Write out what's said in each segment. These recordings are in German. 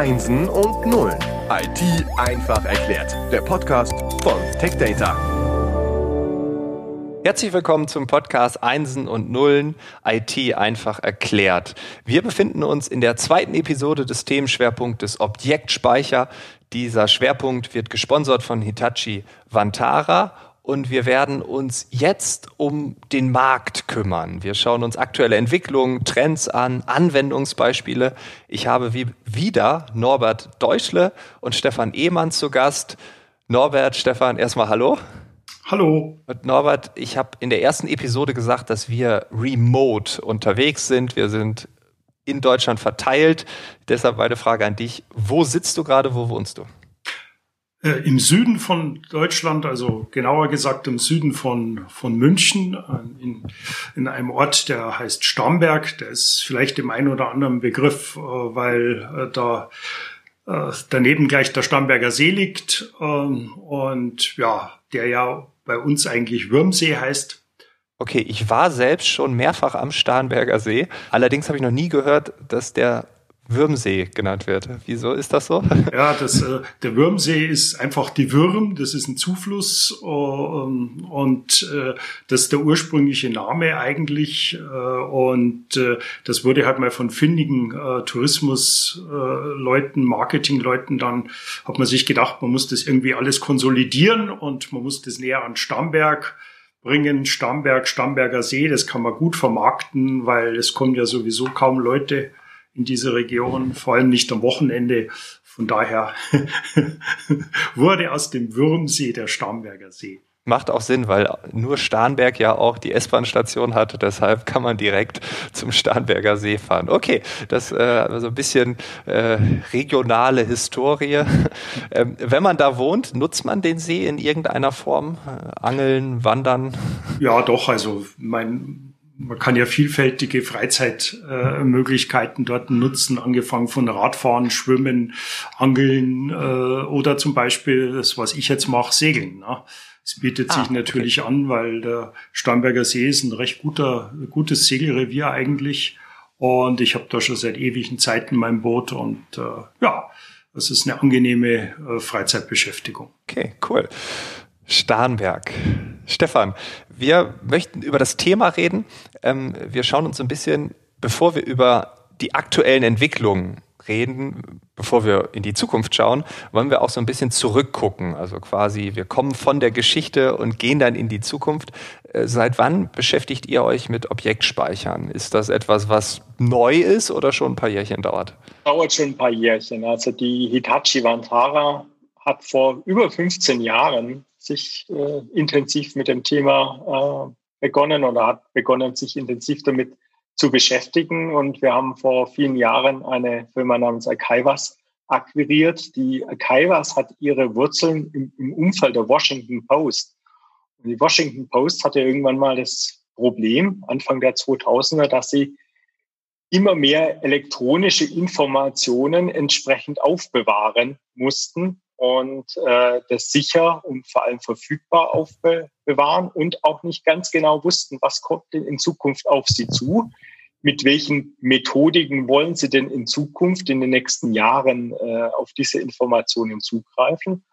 Einsen und Nullen. IT einfach erklärt. Der Podcast von TechData. Herzlich willkommen zum Podcast Einsen und Nullen IT einfach erklärt. Wir befinden uns in der zweiten Episode des Themenschwerpunktes Objektspeicher. Dieser Schwerpunkt wird gesponsert von Hitachi Vantara und wir werden uns jetzt um den Markt kümmern. Wir schauen uns aktuelle Entwicklungen, Trends an, Anwendungsbeispiele. Ich habe wie wieder Norbert Deutschle und Stefan Ehmann zu Gast. Norbert, Stefan, erstmal hallo. Hallo. Und Norbert, ich habe in der ersten Episode gesagt, dass wir remote unterwegs sind. Wir sind in Deutschland verteilt. Deshalb meine Frage an dich. Wo sitzt du gerade? Wo wohnst du? Äh, Im Süden von Deutschland, also genauer gesagt im Süden von, von München, äh, in, in einem Ort, der heißt Starnberg. Der ist vielleicht dem einen oder anderen Begriff, äh, weil äh, da äh, daneben gleich der Starnberger See liegt ähm, und ja, der ja bei uns eigentlich Würmsee heißt. Okay, ich war selbst schon mehrfach am Starnberger See. Allerdings habe ich noch nie gehört, dass der Würmsee genannt wird. Wieso ist das so? Ja, das, äh, der Würmsee ist einfach die Würm, das ist ein Zufluss äh, und äh, das ist der ursprüngliche Name eigentlich äh, und äh, das wurde halt mal von findigen äh, Tourismusleuten, Marketingleuten, dann hat man sich gedacht, man muss das irgendwie alles konsolidieren und man muss das näher an Starnberg bringen, Starnberg, Starnberger See, das kann man gut vermarkten, weil es kommen ja sowieso kaum Leute in diese Region, vor allem nicht am Wochenende. Von daher wurde aus dem Würmsee der Starnberger See. Macht auch Sinn, weil nur Starnberg ja auch die S-Bahn-Station hat. Deshalb kann man direkt zum Starnberger See fahren. Okay, das äh, also ein bisschen äh, regionale Historie. Ähm, wenn man da wohnt, nutzt man den See in irgendeiner Form? Äh, Angeln, Wandern? Ja, doch. Also mein man kann ja vielfältige Freizeitmöglichkeiten äh, dort nutzen, angefangen von Radfahren, Schwimmen, Angeln äh, oder zum Beispiel das, was ich jetzt mache, Segeln. Ne? Es bietet ah, sich natürlich okay. an, weil der Starnberger See ist ein recht guter, gutes Segelrevier eigentlich. Und ich habe da schon seit ewigen Zeiten mein Boot und äh, ja, das ist eine angenehme äh, Freizeitbeschäftigung. Okay, cool. Starnberg. Stefan, wir möchten über das Thema reden. Ähm, wir schauen uns ein bisschen, bevor wir über die aktuellen Entwicklungen reden, bevor wir in die Zukunft schauen, wollen wir auch so ein bisschen zurückgucken. Also quasi, wir kommen von der Geschichte und gehen dann in die Zukunft. Äh, seit wann beschäftigt ihr euch mit Objektspeichern? Ist das etwas, was neu ist oder schon ein paar Jährchen dauert? Dauert schon ein paar Jährchen. Also die Hitachi Vantara hat vor über 15 Jahren sich äh, intensiv mit dem Thema äh, begonnen oder hat begonnen, sich intensiv damit zu beschäftigen. Und wir haben vor vielen Jahren eine Firma namens Akaivas akquiriert. Die Akaivas hat ihre Wurzeln im, im Umfeld der Washington Post. Und die Washington Post hatte irgendwann mal das Problem, Anfang der 2000er, dass sie immer mehr elektronische Informationen entsprechend aufbewahren mussten und äh, das sicher und vor allem verfügbar aufbewahren und auch nicht ganz genau wussten, was kommt denn in Zukunft auf sie zu, mit welchen Methodiken wollen sie denn in Zukunft in den nächsten Jahren äh, auf diese Informationen zugreifen.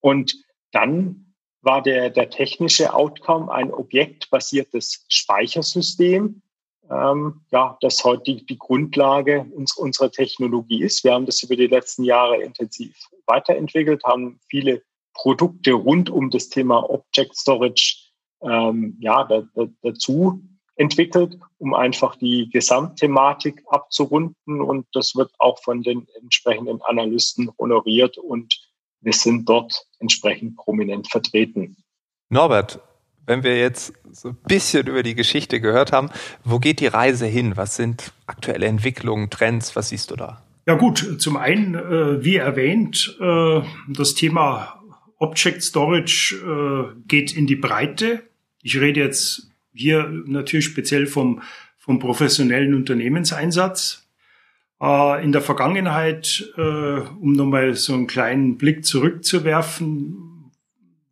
Und dann war der, der technische Outcome ein objektbasiertes Speichersystem, ähm, ja, das heute die, die Grundlage uns, unserer Technologie ist. Wir haben das über die letzten Jahre intensiv weiterentwickelt, haben viele Produkte rund um das Thema Object Storage ähm, ja, da, da, dazu entwickelt, um einfach die Gesamtthematik abzurunden. Und das wird auch von den entsprechenden Analysten honoriert und wir sind dort entsprechend prominent vertreten. Norbert, wenn wir jetzt so ein bisschen über die Geschichte gehört haben, wo geht die Reise hin? Was sind aktuelle Entwicklungen, Trends? Was siehst du da? Ja gut, zum einen, äh, wie erwähnt, äh, das Thema Object Storage äh, geht in die Breite. Ich rede jetzt hier natürlich speziell vom, vom professionellen Unternehmenseinsatz. Äh, in der Vergangenheit, äh, um nochmal so einen kleinen Blick zurückzuwerfen,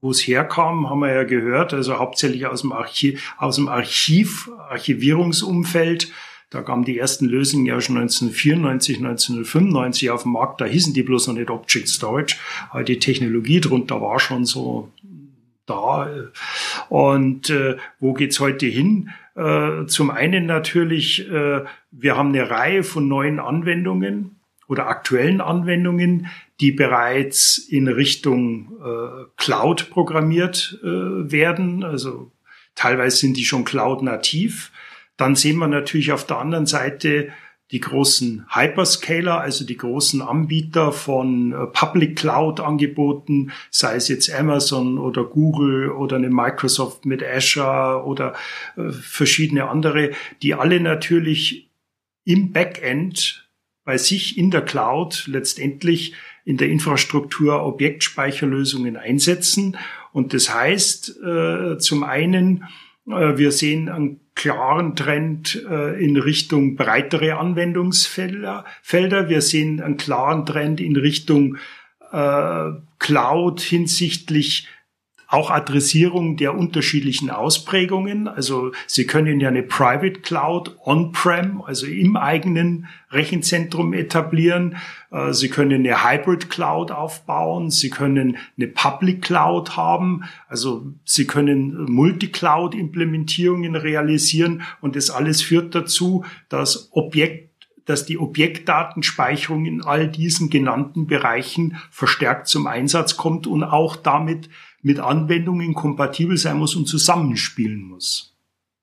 wo es herkam, haben wir ja gehört, also hauptsächlich aus dem Archiv, aus dem Archiv, Archivierungsumfeld. Da kamen die ersten Lösungen ja schon 1994, 1995 auf den Markt. Da hießen die bloß noch nicht Object Storage. Aber die Technologie drunter war schon so da. Und äh, wo geht's heute hin? Äh, zum einen natürlich, äh, wir haben eine Reihe von neuen Anwendungen oder aktuellen Anwendungen, die bereits in Richtung äh, Cloud programmiert äh, werden. Also teilweise sind die schon Cloud-nativ. Dann sehen wir natürlich auf der anderen Seite die großen Hyperscaler, also die großen Anbieter von äh, Public Cloud Angeboten, sei es jetzt Amazon oder Google oder eine Microsoft mit Azure oder äh, verschiedene andere, die alle natürlich im Backend bei sich in der Cloud letztendlich in der Infrastruktur Objektspeicherlösungen einsetzen. Und das heißt, äh, zum einen, wir sehen einen klaren Trend äh, in Richtung breitere Anwendungsfelder. Felder. Wir sehen einen klaren Trend in Richtung äh, Cloud hinsichtlich auch Adressierung der unterschiedlichen Ausprägungen. Also Sie können ja eine Private Cloud on-prem, also im eigenen Rechenzentrum etablieren. Äh, Sie können eine Hybrid Cloud aufbauen. Sie können eine Public Cloud haben. Also Sie können Multi-Cloud Implementierungen realisieren. Und das alles führt dazu, dass Objekt dass die Objektdatenspeicherung in all diesen genannten Bereichen verstärkt zum Einsatz kommt und auch damit mit Anwendungen kompatibel sein muss und zusammenspielen muss.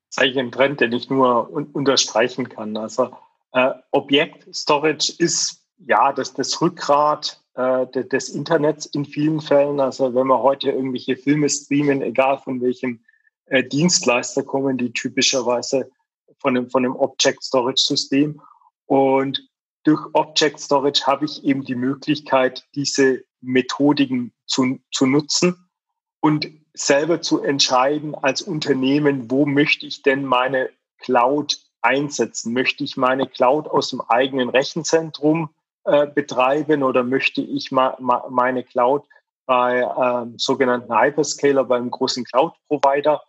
Das ist eigentlich ein Trend, den ich nur un unterstreichen kann. Also äh, Objekt Storage ist ja das, das Rückgrat äh, des Internets in vielen Fällen. Also wenn wir heute irgendwelche Filme streamen, egal von welchem äh, Dienstleister kommen, die typischerweise von einem, von einem Object Storage System. Und durch Object Storage habe ich eben die Möglichkeit, diese Methodiken zu, zu nutzen und selber zu entscheiden als Unternehmen, wo möchte ich denn meine Cloud einsetzen? Möchte ich meine Cloud aus dem eigenen Rechenzentrum äh, betreiben oder möchte ich ma, ma, meine Cloud bei ähm, sogenannten Hyperscaler, beim großen Cloud-Provider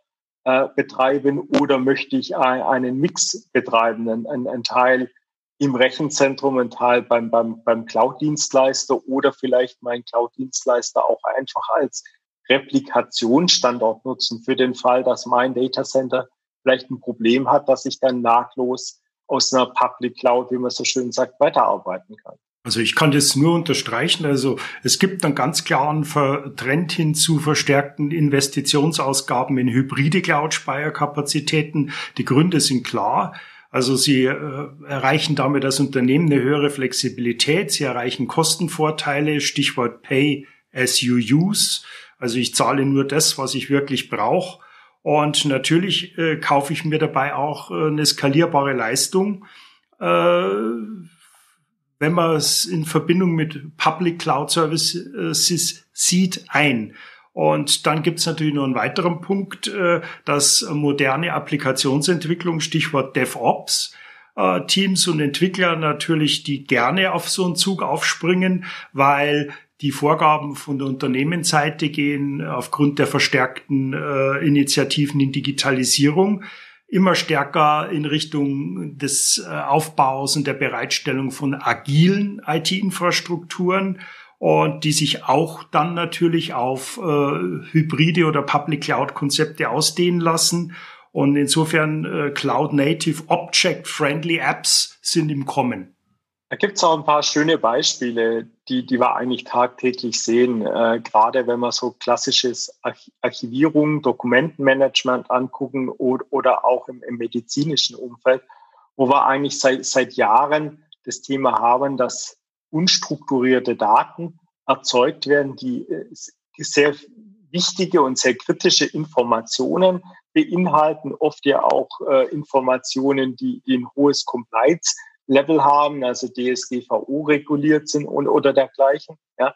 äh, betreiben oder möchte ich ein, einen Mix betreiben, einen, einen Teil im Rechenzentrum, ein Teil beim, beim, beim Cloud-Dienstleister oder vielleicht meinen Cloud-Dienstleister auch einfach als Replikationsstandort nutzen für den Fall, dass mein Datacenter vielleicht ein Problem hat, dass ich dann nahtlos aus einer Public Cloud, wie man so schön sagt, weiterarbeiten kann. Also ich kann das nur unterstreichen. Also es gibt einen ganz klaren Trend hin zu verstärkten Investitionsausgaben in hybride Cloud-Speicherkapazitäten. Die Gründe sind klar. Also sie äh, erreichen damit als Unternehmen eine höhere Flexibilität. Sie erreichen Kostenvorteile, Stichwort Pay as you use. Also ich zahle nur das, was ich wirklich brauche. Und natürlich äh, kaufe ich mir dabei auch äh, eine skalierbare Leistung. Äh, wenn man es in Verbindung mit Public Cloud Services sieht, ein. Und dann gibt es natürlich noch einen weiteren Punkt, äh, dass moderne Applikationsentwicklung, Stichwort DevOps, äh, Teams und Entwickler natürlich, die gerne auf so einen Zug aufspringen, weil die Vorgaben von der Unternehmensseite gehen aufgrund der verstärkten äh, Initiativen in Digitalisierung immer stärker in Richtung des äh, Aufbaus und der Bereitstellung von agilen IT-Infrastrukturen und die sich auch dann natürlich auf äh, hybride oder Public Cloud Konzepte ausdehnen lassen. Und insofern äh, Cloud Native Object Friendly Apps sind im Kommen. Da gibt es auch ein paar schöne Beispiele, die, die wir eigentlich tagtäglich sehen. Äh, gerade wenn wir so klassisches Archivierung, Dokumentenmanagement angucken oder, oder auch im, im, medizinischen Umfeld, wo wir eigentlich seit, seit Jahren das Thema haben, dass unstrukturierte Daten erzeugt werden, die äh, sehr wichtige und sehr kritische Informationen beinhalten, oft ja auch äh, Informationen, die, die ein hohes Compliance Level haben, also DSGVO reguliert sind und oder dergleichen. Ja.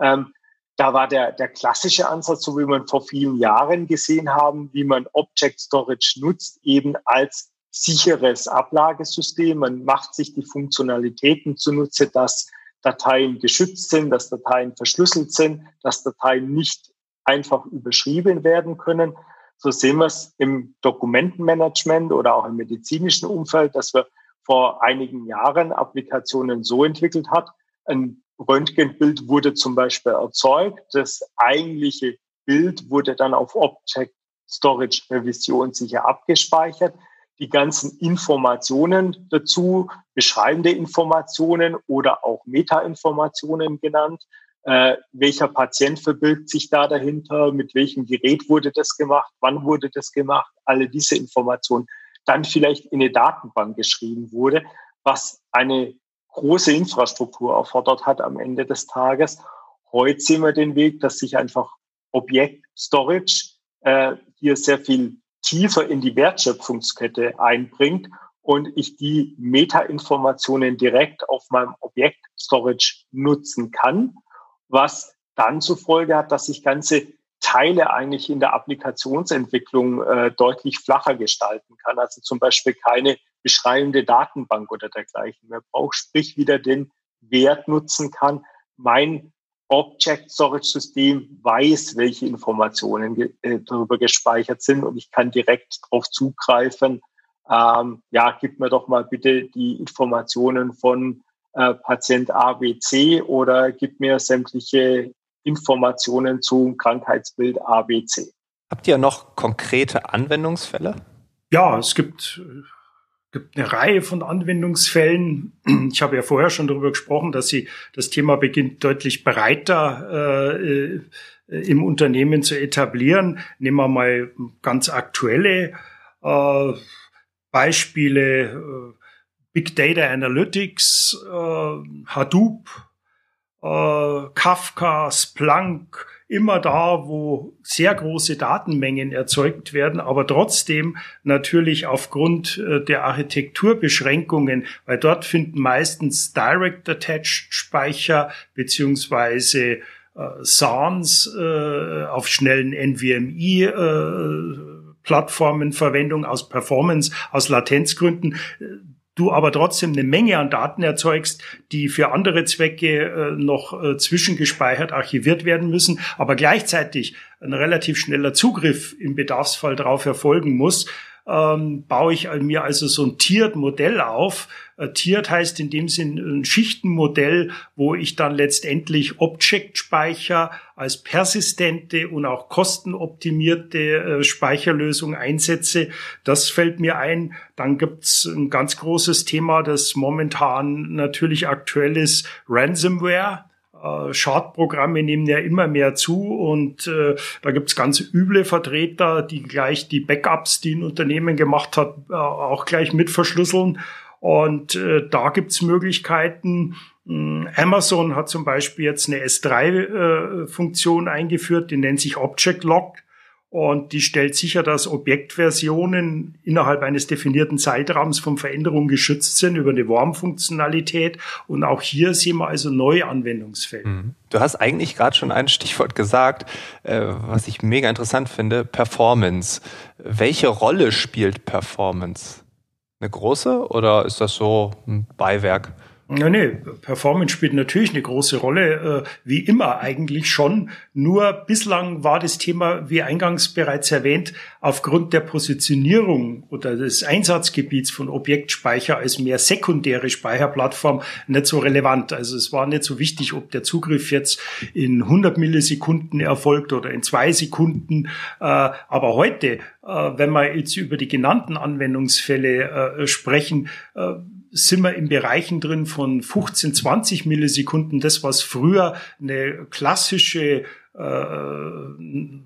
Ähm, da war der, der klassische Ansatz, so wie man vor vielen Jahren gesehen haben, wie man Object Storage nutzt, eben als sicheres Ablagesystem. Man macht sich die Funktionalitäten zunutze, dass Dateien geschützt sind, dass Dateien verschlüsselt sind, dass Dateien nicht einfach überschrieben werden können. So sehen wir es im Dokumentenmanagement oder auch im medizinischen Umfeld, dass wir vor einigen Jahren Applikationen so entwickelt hat. Ein Röntgenbild wurde zum Beispiel erzeugt. Das eigentliche Bild wurde dann auf Object Storage Revision sicher abgespeichert. Die ganzen Informationen dazu, beschreibende Informationen oder auch Meta-Informationen genannt. Äh, welcher Patient verbirgt sich da dahinter? Mit welchem Gerät wurde das gemacht? Wann wurde das gemacht? Alle diese Informationen dann vielleicht in eine Datenbank geschrieben wurde, was eine große Infrastruktur erfordert hat am Ende des Tages. Heute sehen wir den Weg, dass sich einfach Objekt Storage äh, hier sehr viel tiefer in die Wertschöpfungskette einbringt und ich die Meta-Informationen direkt auf meinem Objekt Storage nutzen kann, was dann zur Folge hat, dass ich ganze Teile eigentlich in der Applikationsentwicklung äh, deutlich flacher gestalten kann. Also zum Beispiel keine beschreibende Datenbank oder dergleichen mehr braucht, sprich wieder den Wert nutzen kann. Mein Object Storage System weiß, welche Informationen äh, darüber gespeichert sind und ich kann direkt darauf zugreifen. Ähm, ja, gib mir doch mal bitte die Informationen von äh, Patient ABC oder gib mir sämtliche Informationen zum Krankheitsbild ABC. Habt ihr noch konkrete Anwendungsfälle? Ja, es gibt, gibt eine Reihe von Anwendungsfällen. Ich habe ja vorher schon darüber gesprochen, dass sie das Thema beginnt deutlich breiter äh, im Unternehmen zu etablieren. Nehmen wir mal ganz aktuelle äh, Beispiele. Äh, Big Data Analytics, äh, Hadoop, äh, Kafka, Splunk, immer da, wo sehr große Datenmengen erzeugt werden, aber trotzdem natürlich aufgrund äh, der Architekturbeschränkungen, weil dort finden meistens Direct Attached Speicher beziehungsweise äh, SANs äh, auf schnellen NVMe äh, Plattformen Verwendung aus Performance, aus Latenzgründen du aber trotzdem eine Menge an Daten erzeugst, die für andere Zwecke äh, noch äh, zwischengespeichert, archiviert werden müssen, aber gleichzeitig ein relativ schneller Zugriff im Bedarfsfall darauf erfolgen muss, ähm, baue ich mir also so ein Tiered-Modell auf. Äh, Tiered heißt in dem Sinn ein Schichtenmodell, wo ich dann letztendlich Object-Speicher als persistente und auch kostenoptimierte äh, Speicherlösung einsetze. Das fällt mir ein. Dann gibt's ein ganz großes Thema, das momentan natürlich aktuell ist, Ransomware. Äh, Schadprogramme nehmen ja immer mehr zu und äh, da gibt's ganz üble Vertreter, die gleich die Backups, die ein Unternehmen gemacht hat, äh, auch gleich mit verschlüsseln. Und äh, da gibt's Möglichkeiten. Hm, Amazon hat zum Beispiel jetzt eine S3-Funktion äh, eingeführt, die nennt sich Object Lock und die stellt sicher, dass Objektversionen innerhalb eines definierten Zeitraums von Veränderungen geschützt sind über eine Warm-Funktionalität. Und auch hier sehen wir also neue Anwendungsfälle. Mhm. Du hast eigentlich gerade schon ein Stichwort gesagt, äh, was ich mega interessant finde, Performance. Welche Rolle spielt Performance? Eine große oder ist das so ein Beiwerk? Ja, nee, Performance spielt natürlich eine große Rolle, äh, wie immer eigentlich schon. Nur bislang war das Thema, wie eingangs bereits erwähnt, aufgrund der Positionierung oder des Einsatzgebiets von Objektspeicher als mehr sekundäre Speicherplattform nicht so relevant. Also es war nicht so wichtig, ob der Zugriff jetzt in 100 Millisekunden erfolgt oder in zwei Sekunden. Äh, aber heute, äh, wenn wir jetzt über die genannten Anwendungsfälle äh, sprechen, äh, sind wir in Bereichen drin von 15, 20 Millisekunden. Das, was früher eine klassische äh,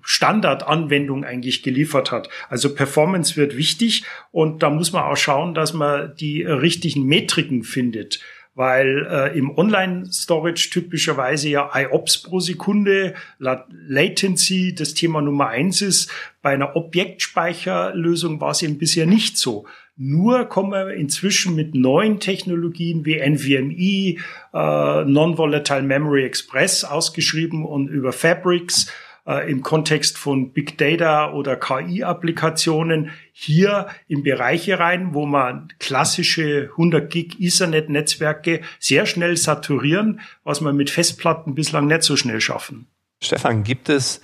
Standardanwendung eigentlich geliefert hat. Also Performance wird wichtig und da muss man auch schauen, dass man die richtigen Metriken findet weil äh, im Online-Storage typischerweise ja IOPS pro Sekunde, Latency das Thema Nummer eins ist. Bei einer Objektspeicherlösung war es eben bisher nicht so. Nur kommen wir inzwischen mit neuen Technologien wie NVMe, äh, Non-Volatile Memory Express ausgeschrieben und über Fabrics äh, im Kontext von Big Data oder KI-Applikationen hier in Bereiche rein, wo man klassische 100 Gig Ethernet-Netzwerke sehr schnell saturieren, was man mit Festplatten bislang nicht so schnell schaffen. Stefan, gibt es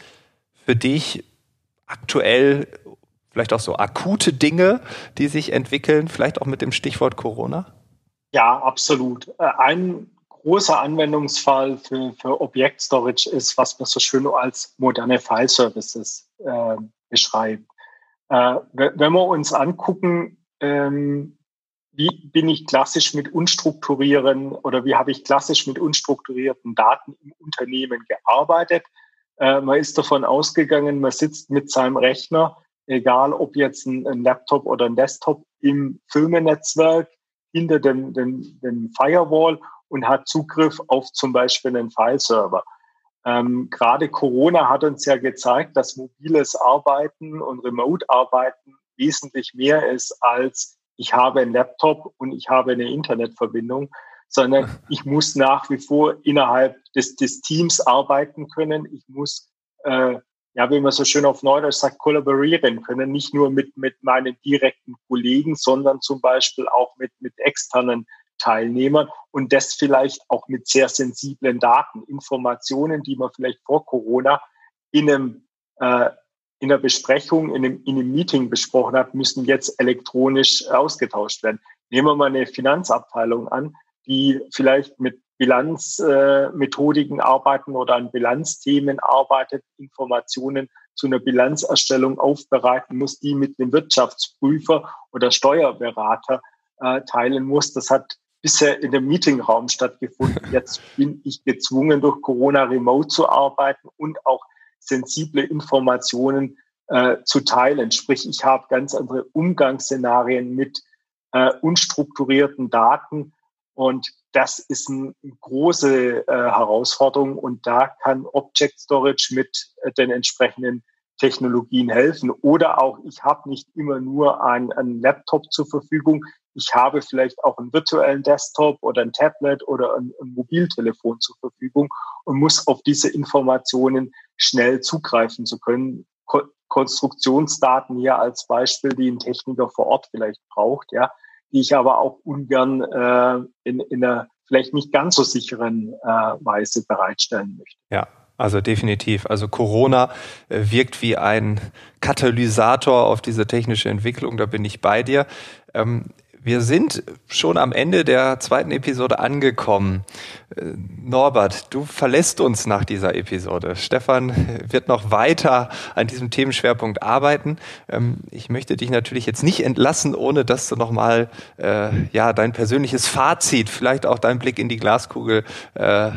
für dich aktuell vielleicht auch so akute Dinge, die sich entwickeln, vielleicht auch mit dem Stichwort Corona? Ja, absolut. Äh, ein großer Anwendungsfall für, für Objekt-Storage ist, was man so schön als moderne File-Services äh, beschreibt. Äh, wenn wir uns angucken, ähm, wie bin ich klassisch mit unstrukturieren oder wie habe ich klassisch mit unstrukturierten Daten im Unternehmen gearbeitet? Äh, man ist davon ausgegangen, man sitzt mit seinem Rechner, egal ob jetzt ein, ein Laptop oder ein Desktop, im Firmennetzwerk hinter dem, dem, dem Firewall und hat Zugriff auf zum Beispiel einen File-Server. Ähm, Gerade Corona hat uns ja gezeigt, dass mobiles Arbeiten und Remote-Arbeiten wesentlich mehr ist als ich habe einen Laptop und ich habe eine Internetverbindung, sondern ich muss nach wie vor innerhalb des, des Teams arbeiten können. Ich muss, äh, ja, wie man so schön auf Neudeutsch sagt, kollaborieren können, nicht nur mit, mit meinen direkten Kollegen, sondern zum Beispiel auch mit, mit externen Teilnehmern und das vielleicht auch mit sehr sensiblen Daten, Informationen, die man vielleicht vor Corona in einem äh, in der Besprechung, in einem, in einem Meeting besprochen hat, müssen jetzt elektronisch ausgetauscht werden. Nehmen wir mal eine Finanzabteilung an, die vielleicht mit Bilanzmethodiken äh, arbeiten oder an Bilanzthemen arbeitet, Informationen zu einer Bilanzerstellung aufbereiten muss, die mit einem Wirtschaftsprüfer oder Steuerberater äh, teilen muss. Das hat bisher in dem Meetingraum stattgefunden. Jetzt bin ich gezwungen, durch Corona remote zu arbeiten und auch sensible Informationen äh, zu teilen. Sprich, ich habe ganz andere Umgangsszenarien mit äh, unstrukturierten Daten und das ist eine große äh, Herausforderung und da kann Object Storage mit äh, den entsprechenden Technologien helfen. Oder auch, ich habe nicht immer nur einen Laptop zur Verfügung, ich habe vielleicht auch einen virtuellen Desktop oder ein Tablet oder ein, ein Mobiltelefon zur Verfügung und muss auf diese Informationen schnell zugreifen zu können. Ko Konstruktionsdaten hier als Beispiel, die ein Techniker vor Ort vielleicht braucht, ja, die ich aber auch ungern äh, in, in einer vielleicht nicht ganz so sicheren äh, Weise bereitstellen möchte. Ja, also definitiv. Also Corona äh, wirkt wie ein Katalysator auf diese technische Entwicklung. Da bin ich bei dir. Ähm, wir sind schon am Ende der zweiten Episode angekommen. Äh, Norbert, du verlässt uns nach dieser Episode. Stefan wird noch weiter an diesem Themenschwerpunkt arbeiten. Ähm, ich möchte dich natürlich jetzt nicht entlassen, ohne dass du nochmal äh, ja, dein persönliches Fazit, vielleicht auch dein Blick in die Glaskugel, äh,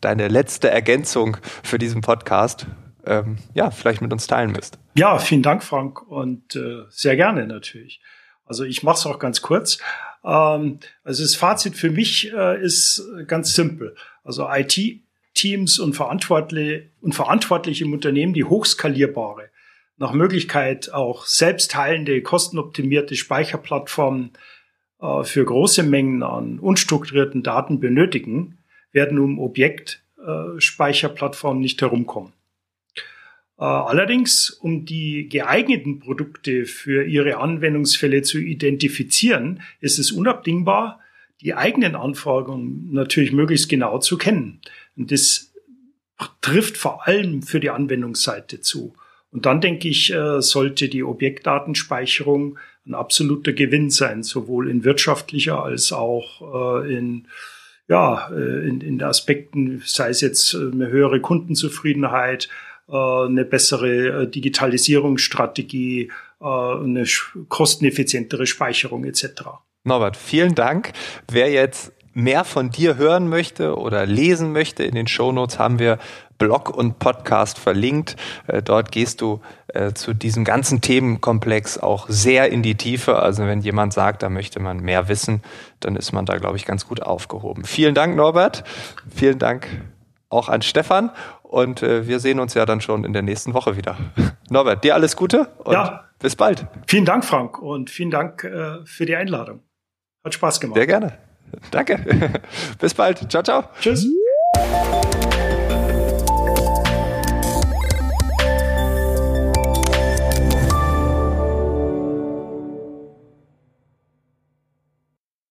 deine letzte Ergänzung für diesen Podcast ähm, ja, vielleicht mit uns teilen müsst. Ja, vielen Dank, Frank, und äh, sehr gerne natürlich. Also ich mache es auch ganz kurz. Ähm, also das Fazit für mich äh, ist ganz simpel. Also IT-Teams und Verantwortliche, und Verantwortliche im Unternehmen, die hochskalierbare, nach Möglichkeit auch selbstteilende, kostenoptimierte Speicherplattformen äh, für große Mengen an unstrukturierten Daten benötigen, werden um Objektspeicherplattformen nicht herumkommen. Äh, allerdings, um die geeigneten Produkte für ihre Anwendungsfälle zu identifizieren, ist es unabdingbar, die eigenen Anforderungen natürlich möglichst genau zu kennen. Und das trifft vor allem für die Anwendungsseite zu. Und dann denke ich, äh, sollte die Objektdatenspeicherung ein absoluter Gewinn sein, sowohl in wirtschaftlicher als auch äh, in ja, in, in Aspekten, sei es jetzt eine höhere Kundenzufriedenheit, eine bessere äh, Digitalisierungsstrategie, äh, eine kosteneffizientere Speicherung etc. Norbert, vielen Dank. Wer jetzt mehr von dir hören möchte oder lesen möchte, in den Shownotes haben wir Blog und Podcast verlinkt. Dort gehst du zu diesem ganzen Themenkomplex auch sehr in die Tiefe. Also wenn jemand sagt, da möchte man mehr wissen, dann ist man da, glaube ich, ganz gut aufgehoben. Vielen Dank, Norbert. Vielen Dank auch an Stefan. Und äh, wir sehen uns ja dann schon in der nächsten Woche wieder. Norbert, dir alles Gute und ja. bis bald. Vielen Dank, Frank, und vielen Dank äh, für die Einladung. Hat Spaß gemacht. Sehr gerne. Danke. bis bald. Ciao, ciao. Tschüss.